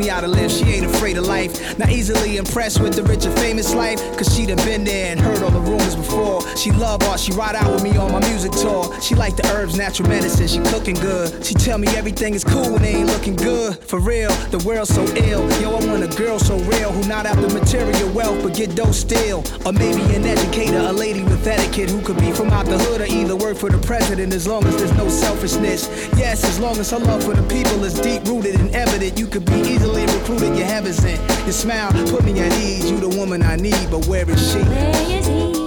me how to live, she ain't afraid of life. Not easily impressed with the rich and famous life, cause she done been there She love art, she ride out with me on my music tour. She like the herbs, natural medicine, she cooking good. She tell me everything is cool when they ain't looking good. For real, the world's so ill. Yo, I want a girl so real who not after material wealth but get dope still. Or maybe an educator, a lady with etiquette who could be from out the hood or either work for the president as long as there's no selfishness. Yes, as long as her love for the people is deep rooted and evident, you could be easily recruited. Your heavens in. Your smile put me at ease. You the woman I need, but where is she? Where is he?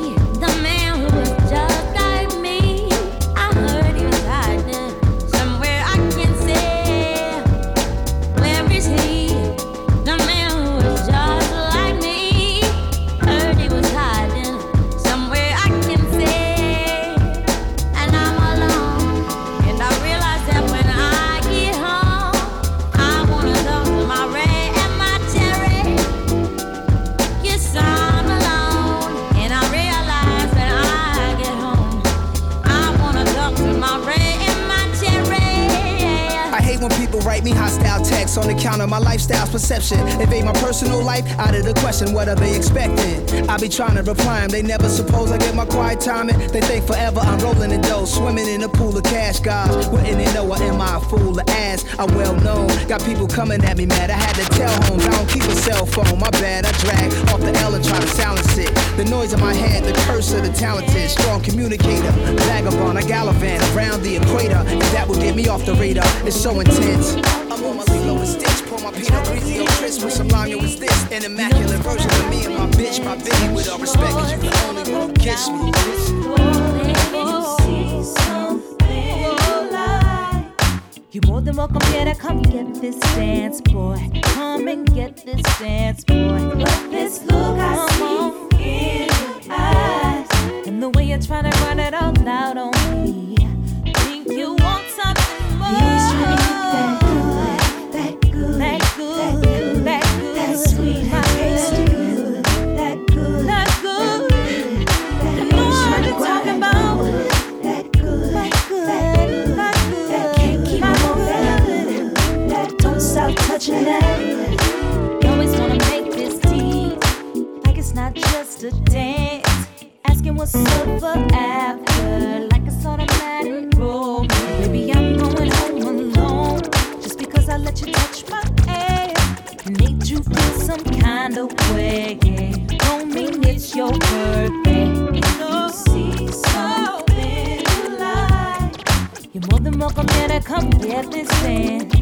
On account of my lifestyle's perception. Evade my personal life out of the question. What are they expecting? I be trying to reply them. They never suppose I get my quiet time. They think forever I'm rolling in dough, swimming in a pool of cash, guys. Wouldn't they know or am I a fool? The ass I'm well known. Got people coming at me mad. I had to tell homes I don't keep a cell phone. My bad. I drag off the L and try to silence it. The noise in my head, the curse of the talented, strong communicator, vagabond. I gallivant around the equator. And that will get me off the radar, it's so intense. On my Lilo and Stitch, pour my Pinot Grigio with some lime, this an immaculate version of me and my bitch, my with all respect, cause you the only one who me. You more than welcome here to come get this dance, boy. Come and get this dance, boy. But this look I see in your eyes, and the way you're trying to run it all out on touching that. Always wanna make this deep, like it's not just a dance. Asking what's up for after, like it's automatic roll. Maybe I'm going home alone, just because I let you touch my ass. Made you feel some kind of way. Don't mean it's your birthday. You see something you like. You're more than welcome here to come get this dance.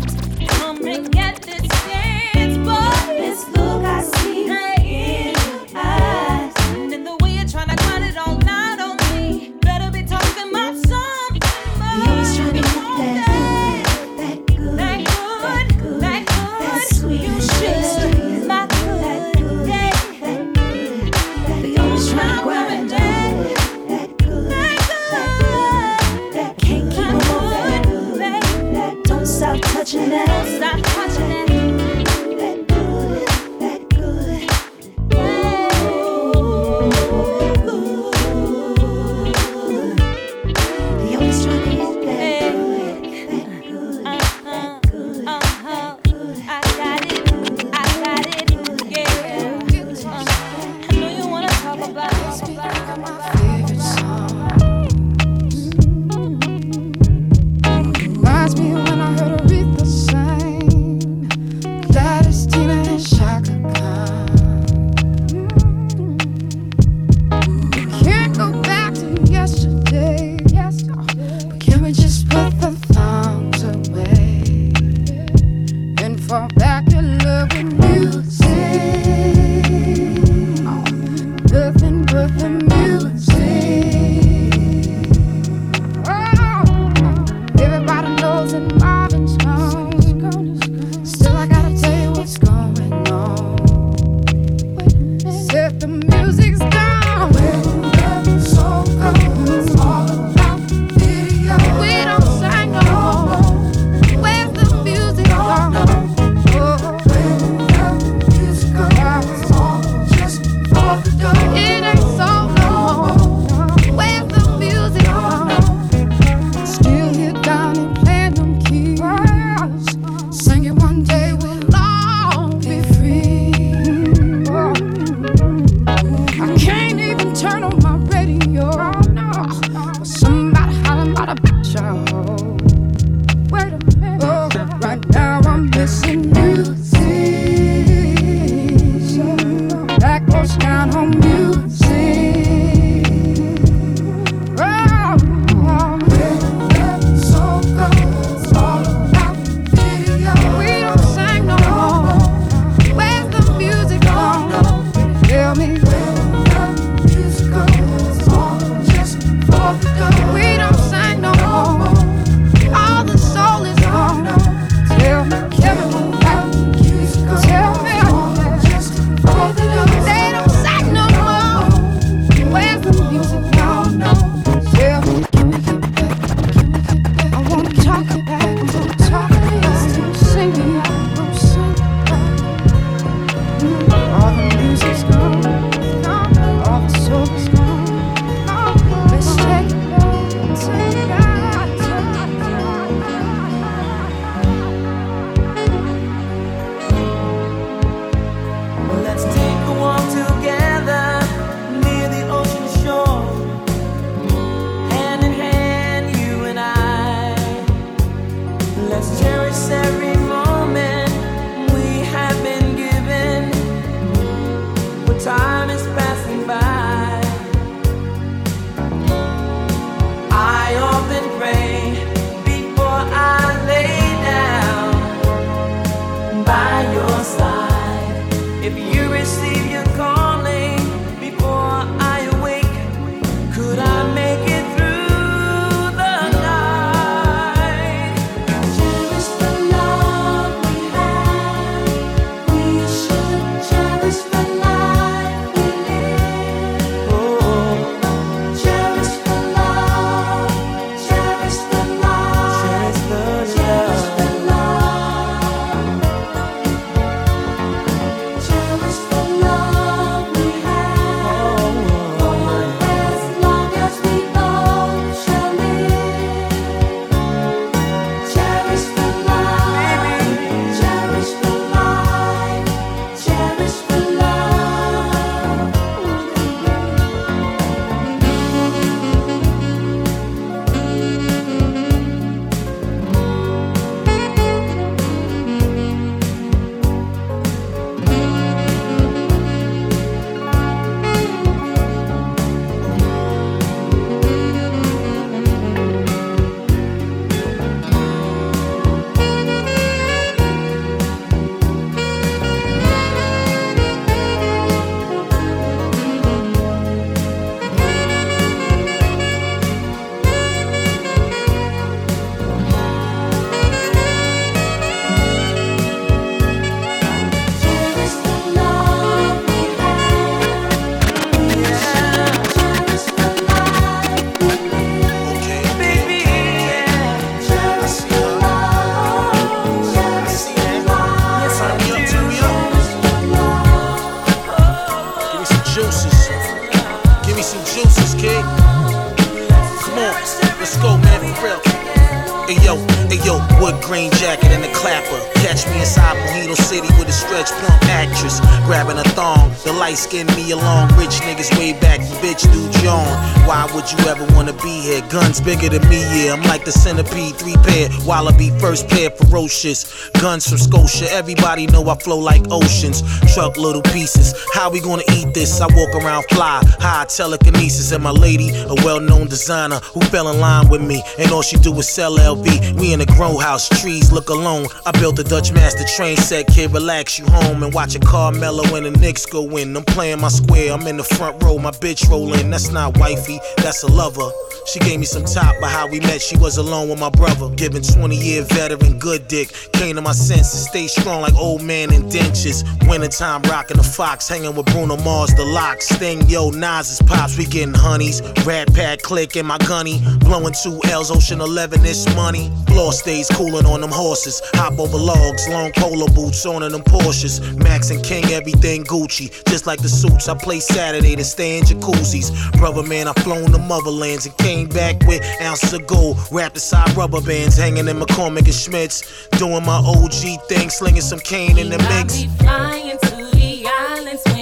Mojito City with a stretch plump actress. Grabbing a thong, the light skin me along. Rich niggas way back, bitch do John. Why would you ever wanna be here? Guns bigger than me, yeah. I'm like the centipede, three pair. Wallaby, first pair, ferocious. Guns from Scotia, everybody know I flow like oceans. Truck little pieces. How we gonna eat this? I walk around fly, high telekinesis. And my lady, a well known designer who fell in line with me. And all she do is sell LV. We in a grow house, trees look alone. I built a Dutch master train set, kid, relax you home and watch a Carmelo and the Knicks go in. I'm playing my square, I'm in the front row, my bitch rolling. That's not wifey, that's a lover. She gave me some top, but how we met, she was alone with my brother. Giving 20 year veteran good dick. Came to my senses, stay strong like old man in dentures. Wintertime rocking the Fox, hanging with Bruno Mars, the lock. Sting, yo, Nas is pops, we getting honeys. Rat Pack click in my gunny. Blowing two L's, Ocean 11, this money. Floor stays cooling on them horses. Hop over logs, long polo boots on in them Porsches. Max and King, everything Gucci. Just like the suits I play Saturday to stay in jacuzzis. Brother man, I flown the motherlands and came back with ounces of gold. Wrapped inside rubber bands, hanging in McCormick and Schmick's. Doing my OG thing, slinging some cane in the mix. I be flying to the islands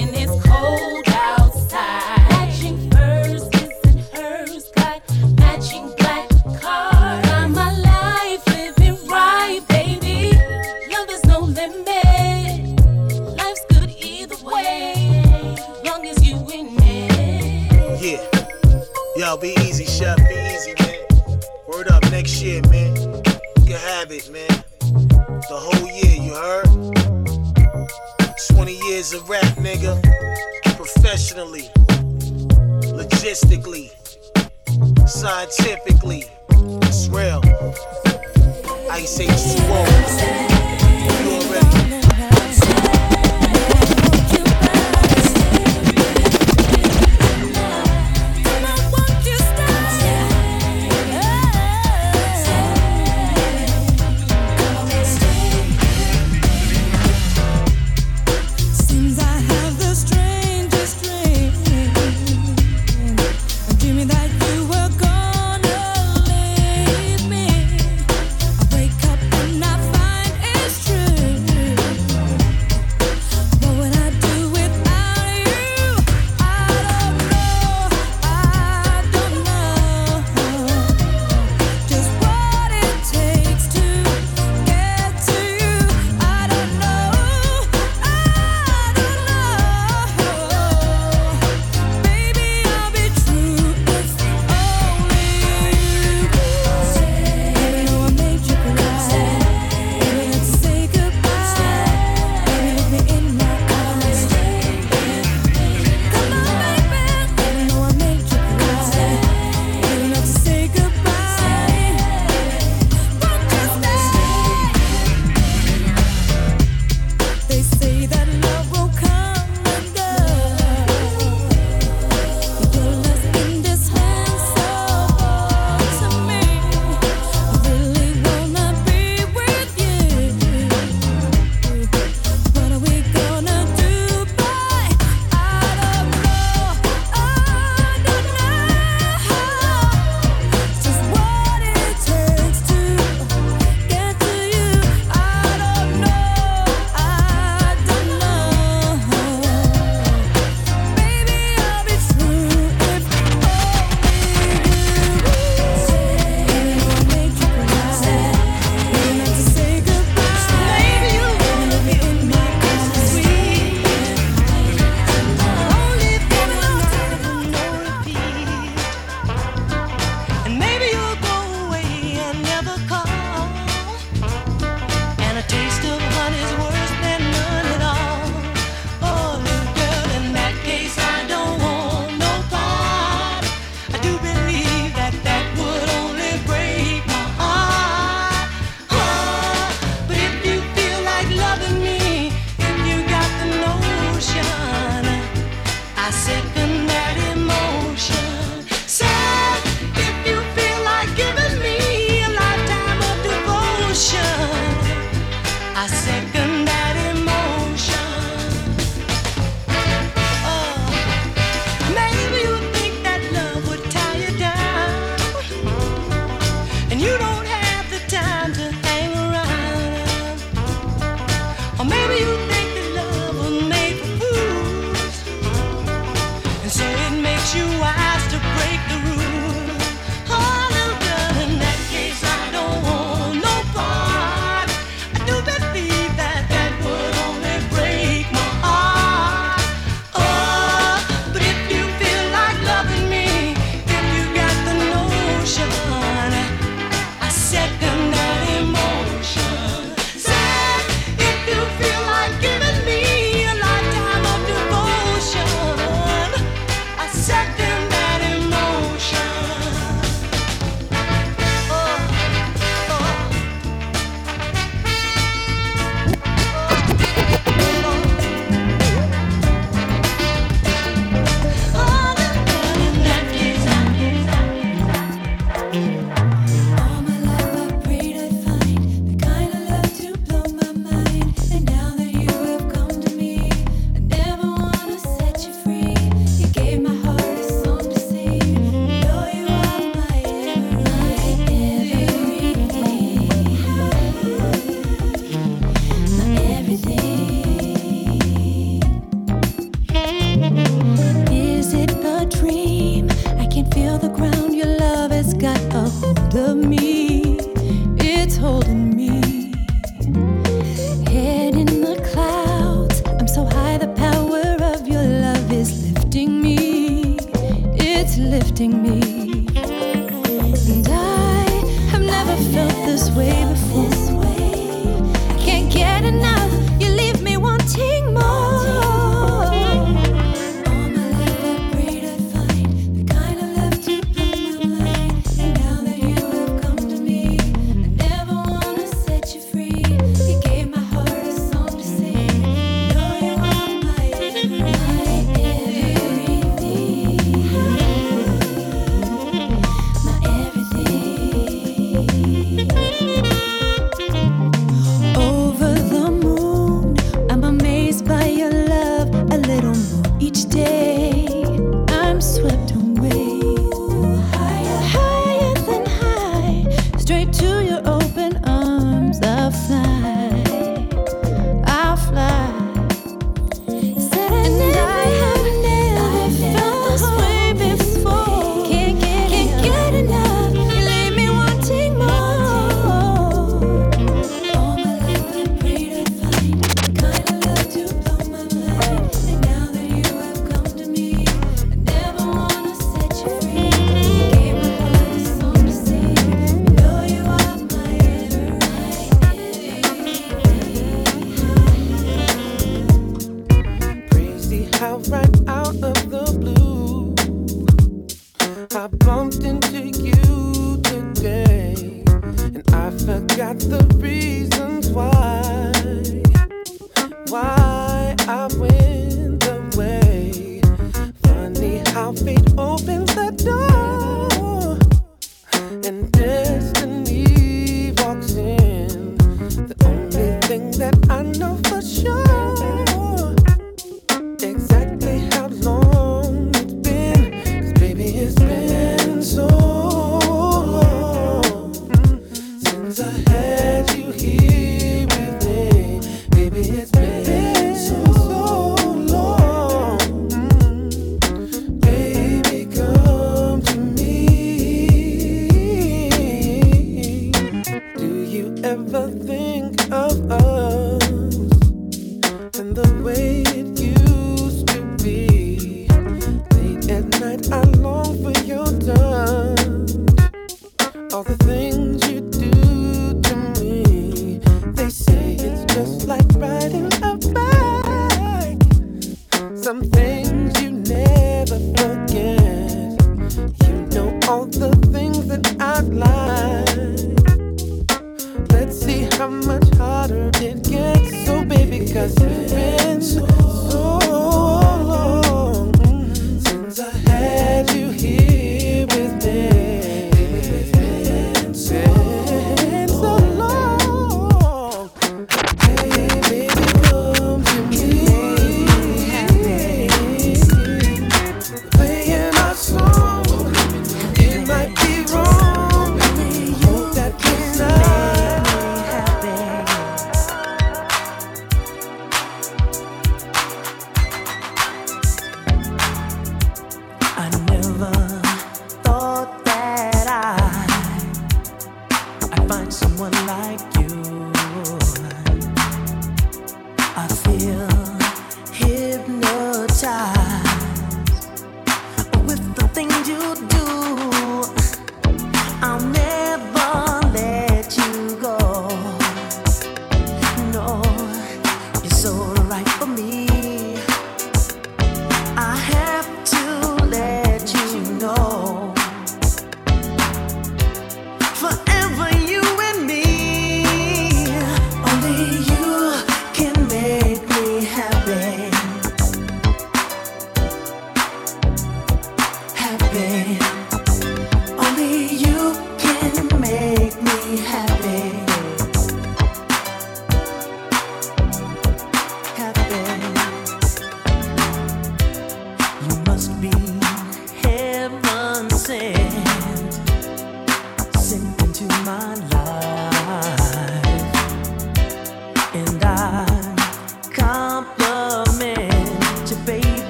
heard? 20 years of rap, nigga. Professionally, logistically, scientifically. It's real. Ice H2O.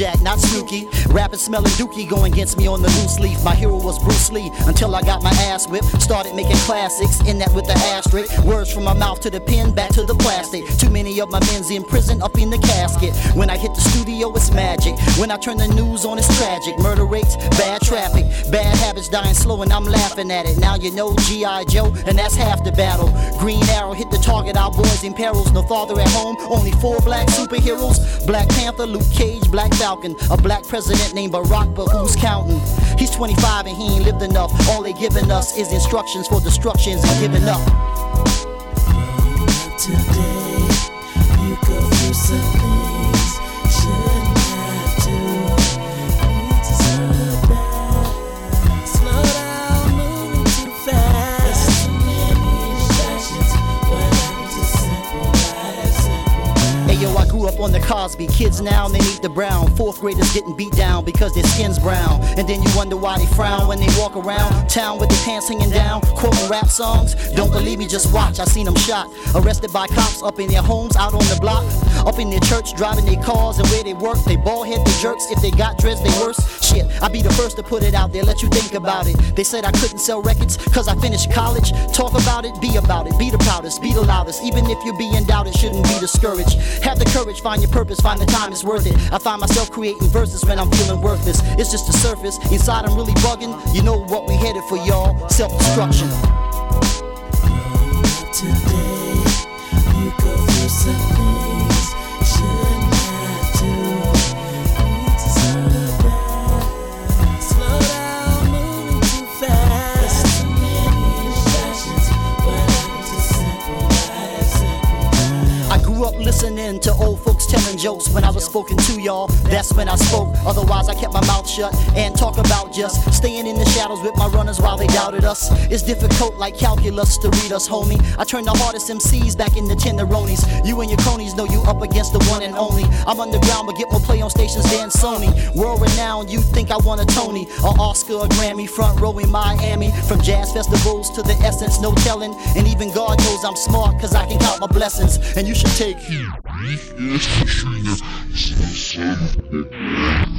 Jack, not Snooky smelling dookie going against me on the loose leaf. My hero was Bruce Lee until I got my ass whipped. Started making classics in that with the asterisk. Words from my mouth to the pen, back to the plastic. Too many of my men's in prison, up in the casket. When I hit the studio, it's magic. When I turn the news on, it's tragic. Murder rates, bad traffic, bad habits dying slow, and I'm laughing at it. Now you know G.I. Joe, and that's half the battle. Green Arrow hit the target, our boys in perils. No father at home, only four black superheroes. Black Panther, Luke Cage, Black Falcon. A black president named Barack, but who's counting? He's 25 and he ain't lived enough. All they giving us is instructions for destructions and giving up. Today, you go through something. Cosby. Kids now, they need the brown. Fourth graders getting beat down because their skin's brown. And then you wonder why they frown when they walk around town with their pants hanging down, quoting rap songs. Don't believe me, just watch. I seen them shot. Arrested by cops up in their homes, out on the block. Up in their church, driving their cars and where they work. They ball head, they jerks. If they got dreads, they worse. Shit, I be the first to put it out there, let you think about it. They said I couldn't sell records cause I finished college. Talk about it, be about it. Be the proudest, be the loudest. Even if you're being doubted, shouldn't be discouraged. Have the courage, find your purpose, find the time it's worth it. I find myself creating verses when I'm feeling worthless. It's just the surface. Inside, I'm really bugging. You know what we headed for, y'all. Self destruction. Today, you go through something. Jokes when I was spoken to, y'all. That's when I spoke. Otherwise, I kept my mouth shut and talk about just staying in the shadows with my runners while they doubted us. It's difficult like calculus to read us, homie. I turned the hardest MCs back into tenderonis. You and your cronies know you up against the one and only. I'm underground, but get more play on stations than Sony. World renowned, you think I want a Tony, or Oscar, or Grammy, front row in Miami. From jazz festivals to the essence, no telling. And even God knows I'm smart, cause I can count my blessings. And you should take heed. by